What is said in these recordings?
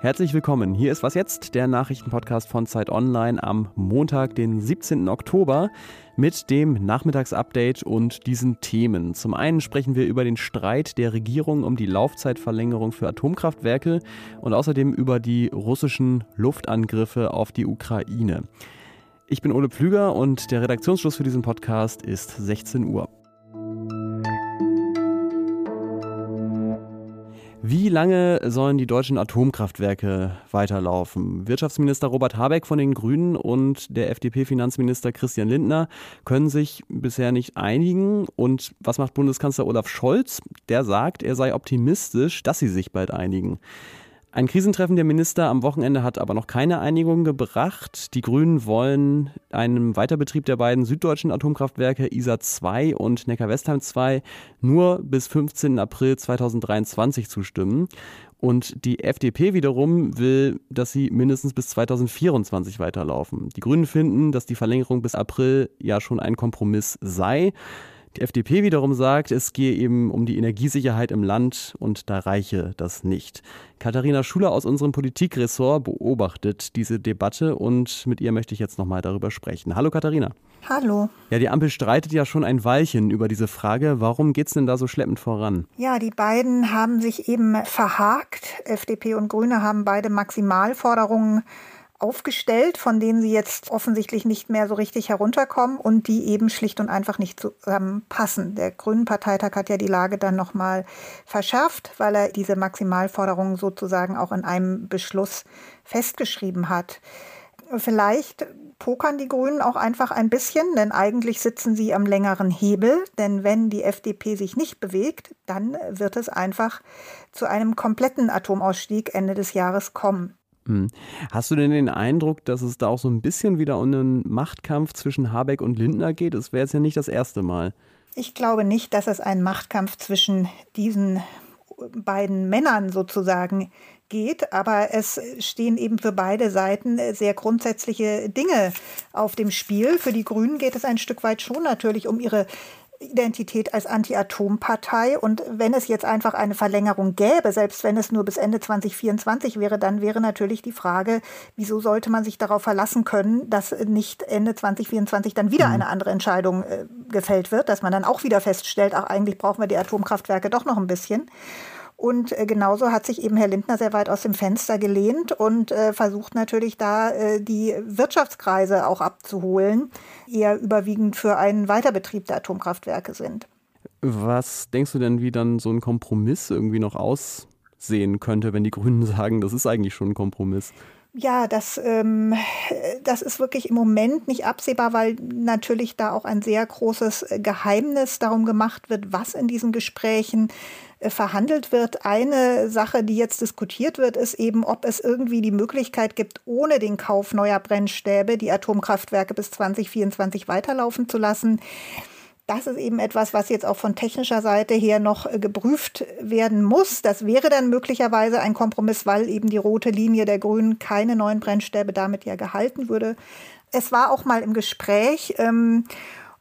Herzlich willkommen. Hier ist Was jetzt, der Nachrichtenpodcast von Zeit Online am Montag, den 17. Oktober mit dem Nachmittagsupdate und diesen Themen. Zum einen sprechen wir über den Streit der Regierung um die Laufzeitverlängerung für Atomkraftwerke und außerdem über die russischen Luftangriffe auf die Ukraine. Ich bin Ole Pflüger und der Redaktionsschluss für diesen Podcast ist 16 Uhr. Wie lange sollen die deutschen Atomkraftwerke weiterlaufen? Wirtschaftsminister Robert Habeck von den Grünen und der FDP-Finanzminister Christian Lindner können sich bisher nicht einigen. Und was macht Bundeskanzler Olaf Scholz? Der sagt, er sei optimistisch, dass sie sich bald einigen. Ein Krisentreffen der Minister am Wochenende hat aber noch keine Einigung gebracht. Die Grünen wollen einem Weiterbetrieb der beiden süddeutschen Atomkraftwerke ISA 2 und Neckar-Westheim 2 nur bis 15. April 2023 zustimmen. Und die FDP wiederum will, dass sie mindestens bis 2024 weiterlaufen. Die Grünen finden, dass die Verlängerung bis April ja schon ein Kompromiss sei. Die FDP wiederum sagt, es gehe eben um die Energiesicherheit im Land und da reiche das nicht. Katharina Schuler aus unserem Politikressort beobachtet diese Debatte und mit ihr möchte ich jetzt nochmal darüber sprechen. Hallo Katharina. Hallo. Ja, die Ampel streitet ja schon ein Weilchen über diese Frage. Warum geht es denn da so schleppend voran? Ja, die beiden haben sich eben verhakt. FDP und Grüne haben beide Maximalforderungen aufgestellt, von denen sie jetzt offensichtlich nicht mehr so richtig herunterkommen und die eben schlicht und einfach nicht zusammenpassen. Der Grünen Parteitag hat ja die Lage dann nochmal verschärft, weil er diese Maximalforderungen sozusagen auch in einem Beschluss festgeschrieben hat. Vielleicht pokern die Grünen auch einfach ein bisschen, denn eigentlich sitzen sie am längeren Hebel. Denn wenn die FDP sich nicht bewegt, dann wird es einfach zu einem kompletten Atomausstieg Ende des Jahres kommen. Hm. Hast du denn den Eindruck, dass es da auch so ein bisschen wieder um einen Machtkampf zwischen Habeck und Lindner geht? Das wäre jetzt ja nicht das erste Mal. Ich glaube nicht, dass es einen Machtkampf zwischen diesen beiden Männern sozusagen geht, aber es stehen eben für beide Seiten sehr grundsätzliche Dinge auf dem Spiel. Für die Grünen geht es ein Stück weit schon natürlich um ihre Identität als Anti-Atom-Partei. Und wenn es jetzt einfach eine Verlängerung gäbe, selbst wenn es nur bis Ende 2024 wäre, dann wäre natürlich die Frage, wieso sollte man sich darauf verlassen können, dass nicht Ende 2024 dann wieder mhm. eine andere Entscheidung äh, gefällt wird, dass man dann auch wieder feststellt, ach, eigentlich brauchen wir die Atomkraftwerke doch noch ein bisschen. Und äh, genauso hat sich eben Herr Lindner sehr weit aus dem Fenster gelehnt und äh, versucht natürlich da äh, die Wirtschaftskreise auch abzuholen, eher überwiegend für einen Weiterbetrieb der Atomkraftwerke sind. Was denkst du denn, wie dann so ein Kompromiss irgendwie noch aussehen könnte, wenn die Grünen sagen, das ist eigentlich schon ein Kompromiss? Ja, das, ähm, das ist wirklich im Moment nicht absehbar, weil natürlich da auch ein sehr großes Geheimnis darum gemacht wird, was in diesen Gesprächen verhandelt wird. Eine Sache, die jetzt diskutiert wird, ist eben, ob es irgendwie die Möglichkeit gibt, ohne den Kauf neuer Brennstäbe die Atomkraftwerke bis 2024 weiterlaufen zu lassen. Das ist eben etwas, was jetzt auch von technischer Seite her noch äh, geprüft werden muss. Das wäre dann möglicherweise ein Kompromiss, weil eben die rote Linie der Grünen keine neuen Brennstäbe damit ja gehalten würde. Es war auch mal im Gespräch. Ähm,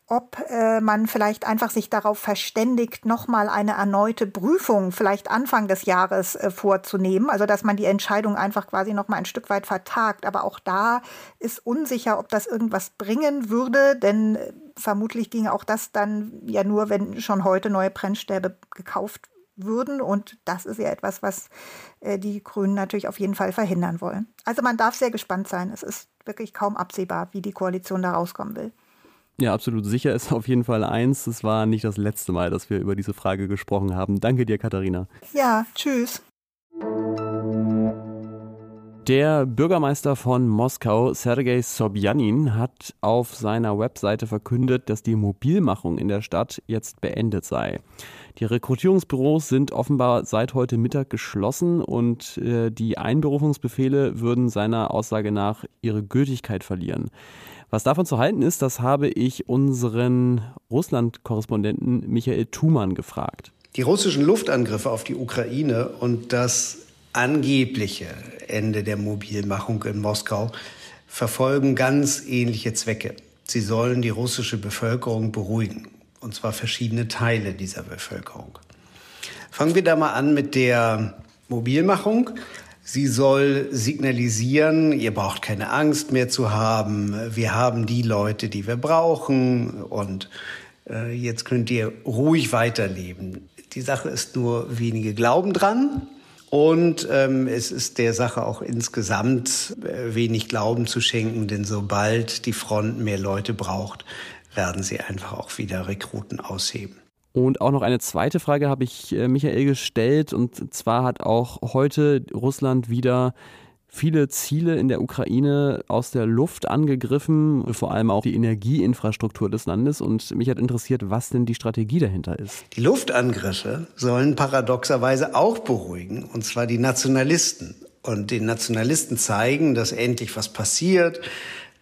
ob äh, man vielleicht einfach sich darauf verständigt, nochmal eine erneute Prüfung vielleicht Anfang des Jahres äh, vorzunehmen. Also dass man die Entscheidung einfach quasi nochmal ein Stück weit vertagt. Aber auch da ist unsicher, ob das irgendwas bringen würde, denn äh, vermutlich ginge auch das dann ja nur, wenn schon heute neue Brennstäbe gekauft würden. Und das ist ja etwas, was äh, die Grünen natürlich auf jeden Fall verhindern wollen. Also man darf sehr gespannt sein. Es ist wirklich kaum absehbar, wie die Koalition da rauskommen will. Ja, absolut sicher ist auf jeden Fall eins. Es war nicht das letzte Mal, dass wir über diese Frage gesprochen haben. Danke dir, Katharina. Ja, tschüss. Der Bürgermeister von Moskau, Sergei Sobjanin, hat auf seiner Webseite verkündet, dass die Mobilmachung in der Stadt jetzt beendet sei. Die Rekrutierungsbüros sind offenbar seit heute Mittag geschlossen und äh, die Einberufungsbefehle würden seiner Aussage nach ihre Gültigkeit verlieren. Was davon zu halten ist, das habe ich unseren Russland-Korrespondenten Michael Thumann gefragt. Die russischen Luftangriffe auf die Ukraine und das angebliche Ende der Mobilmachung in Moskau verfolgen ganz ähnliche Zwecke. Sie sollen die russische Bevölkerung beruhigen. und zwar verschiedene Teile dieser Bevölkerung. Fangen wir da mal an mit der Mobilmachung. Sie soll signalisieren, ihr braucht keine Angst mehr zu haben. Wir haben die Leute, die wir brauchen und äh, jetzt könnt ihr ruhig weiterleben. Die Sache ist nur, wenige glauben dran. Und ähm, es ist der Sache auch insgesamt äh, wenig Glauben zu schenken, denn sobald die Front mehr Leute braucht, werden sie einfach auch wieder Rekruten ausheben. Und auch noch eine zweite Frage habe ich äh, Michael gestellt. Und zwar hat auch heute Russland wieder viele Ziele in der Ukraine aus der Luft angegriffen, vor allem auch die Energieinfrastruktur des Landes. Und mich hat interessiert, was denn die Strategie dahinter ist. Die Luftangriffe sollen paradoxerweise auch beruhigen, und zwar die Nationalisten. Und den Nationalisten zeigen, dass endlich was passiert,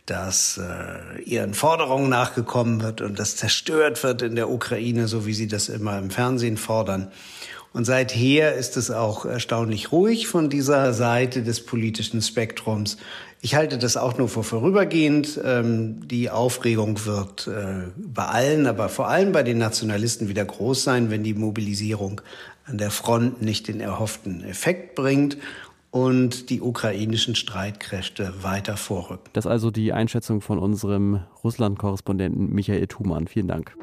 dass äh, ihren Forderungen nachgekommen wird und das zerstört wird in der Ukraine, so wie sie das immer im Fernsehen fordern. Und seither ist es auch erstaunlich ruhig von dieser Seite des politischen Spektrums. Ich halte das auch nur für vorübergehend. Ähm, die Aufregung wird äh, bei allen, aber vor allem bei den Nationalisten wieder groß sein, wenn die Mobilisierung an der Front nicht den erhofften Effekt bringt und die ukrainischen Streitkräfte weiter vorrücken. Das ist also die Einschätzung von unserem Russland-Korrespondenten Michael Thumann. Vielen Dank.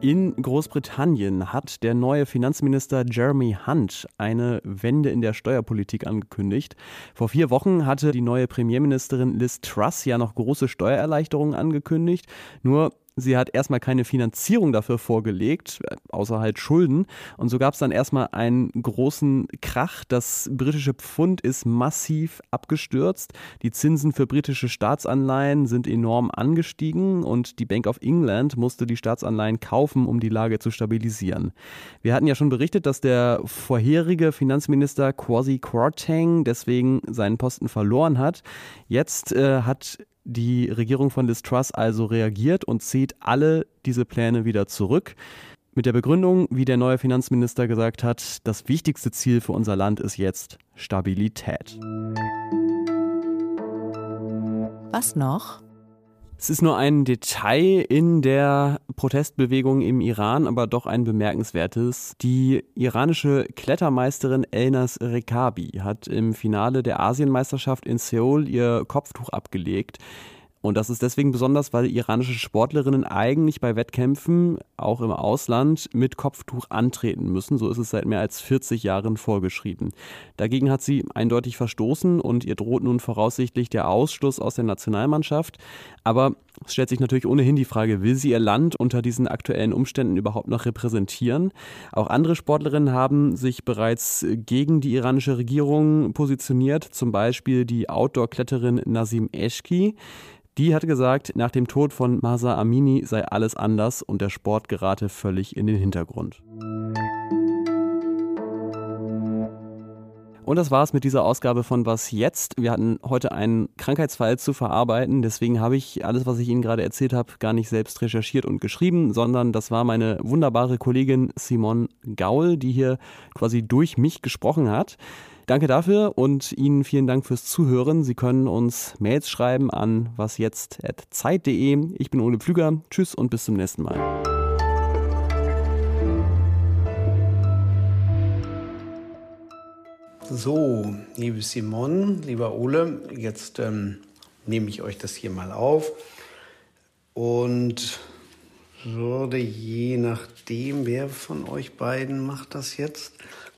In Großbritannien hat der neue Finanzminister Jeremy Hunt eine Wende in der Steuerpolitik angekündigt. Vor vier Wochen hatte die neue Premierministerin Liz Truss ja noch große Steuererleichterungen angekündigt. Nur Sie hat erstmal keine Finanzierung dafür vorgelegt, außer halt Schulden. Und so gab es dann erstmal einen großen Krach. Das britische Pfund ist massiv abgestürzt. Die Zinsen für britische Staatsanleihen sind enorm angestiegen und die Bank of England musste die Staatsanleihen kaufen, um die Lage zu stabilisieren. Wir hatten ja schon berichtet, dass der vorherige Finanzminister Kwasi Kwarteng deswegen seinen Posten verloren hat. Jetzt äh, hat die Regierung von Liz Truss also reagiert und zieht alle diese Pläne wieder zurück. Mit der Begründung, wie der neue Finanzminister gesagt hat, das wichtigste Ziel für unser Land ist jetzt Stabilität. Was noch? Es ist nur ein Detail in der Protestbewegung im Iran, aber doch ein bemerkenswertes. Die iranische Klettermeisterin Elnas Rekabi hat im Finale der Asienmeisterschaft in Seoul ihr Kopftuch abgelegt. Und das ist deswegen besonders, weil iranische Sportlerinnen eigentlich bei Wettkämpfen, auch im Ausland, mit Kopftuch antreten müssen. So ist es seit mehr als 40 Jahren vorgeschrieben. Dagegen hat sie eindeutig verstoßen und ihr droht nun voraussichtlich der Ausschluss aus der Nationalmannschaft. Aber es stellt sich natürlich ohnehin die Frage, will sie ihr Land unter diesen aktuellen Umständen überhaupt noch repräsentieren? Auch andere Sportlerinnen haben sich bereits gegen die iranische Regierung positioniert, zum Beispiel die Outdoor-Kletterin Nazim Eschki. Die hatte gesagt, nach dem Tod von Masa Amini sei alles anders und der Sport gerate völlig in den Hintergrund. Und das war's mit dieser Ausgabe von Was jetzt? Wir hatten heute einen Krankheitsfall zu verarbeiten, deswegen habe ich alles, was ich Ihnen gerade erzählt habe, gar nicht selbst recherchiert und geschrieben, sondern das war meine wunderbare Kollegin Simon Gaul, die hier quasi durch mich gesprochen hat. Danke dafür und Ihnen vielen Dank fürs Zuhören. Sie können uns Mails schreiben an wasjetzt.zeit.de. Ich bin Ole Pflüger. Tschüss und bis zum nächsten Mal. So, liebe Simon, lieber Ole, jetzt ähm, nehme ich euch das hier mal auf und würde je nachdem, wer von euch beiden macht das jetzt,